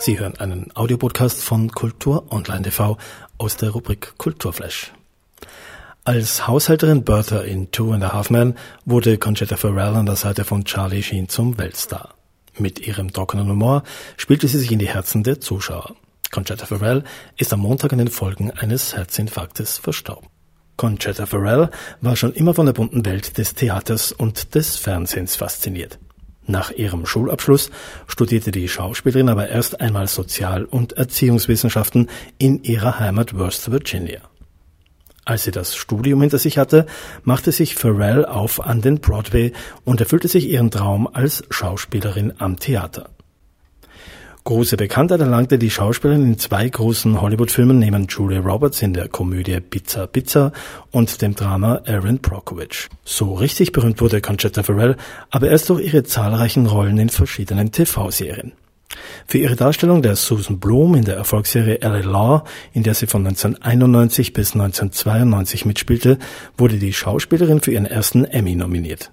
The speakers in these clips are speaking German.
Sie hören einen Audiopodcast von Kultur Online TV aus der Rubrik Kulturflash. Als Haushälterin Bertha in Two and a Half Men wurde Conchetta Ferrell an der Seite von Charlie Sheen zum Weltstar. Mit ihrem trockenen Humor spielte sie sich in die Herzen der Zuschauer. Conchetta Ferrell ist am Montag in den Folgen eines Herzinfarktes verstorben. Conchetta Ferrell war schon immer von der bunten Welt des Theaters und des Fernsehens fasziniert. Nach ihrem Schulabschluss studierte die Schauspielerin aber erst einmal Sozial- und Erziehungswissenschaften in ihrer Heimat West Virginia. Als sie das Studium hinter sich hatte, machte sich Pharrell auf an den Broadway und erfüllte sich ihren Traum als Schauspielerin am Theater. Große Bekanntheit erlangte die Schauspielerin in zwei großen Hollywood-Filmen neben Julia Roberts in der Komödie Pizza Pizza und dem Drama Aaron Brockovich. So richtig berühmt wurde Conchetta Ferrell aber erst durch ihre zahlreichen Rollen in verschiedenen TV-Serien. Für ihre Darstellung der Susan Bloom in der Erfolgsserie LA Law, in der sie von 1991 bis 1992 mitspielte, wurde die Schauspielerin für ihren ersten Emmy nominiert.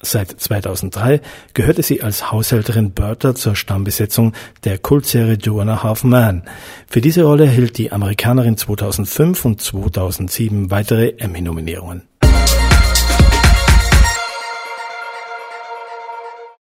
Seit 2003 gehörte sie als Haushälterin Bertha zur Stammbesetzung der Kultserie Two and a Half Man. Für diese Rolle erhielt die Amerikanerin 2005 und 2007 weitere Emmy-Nominierungen.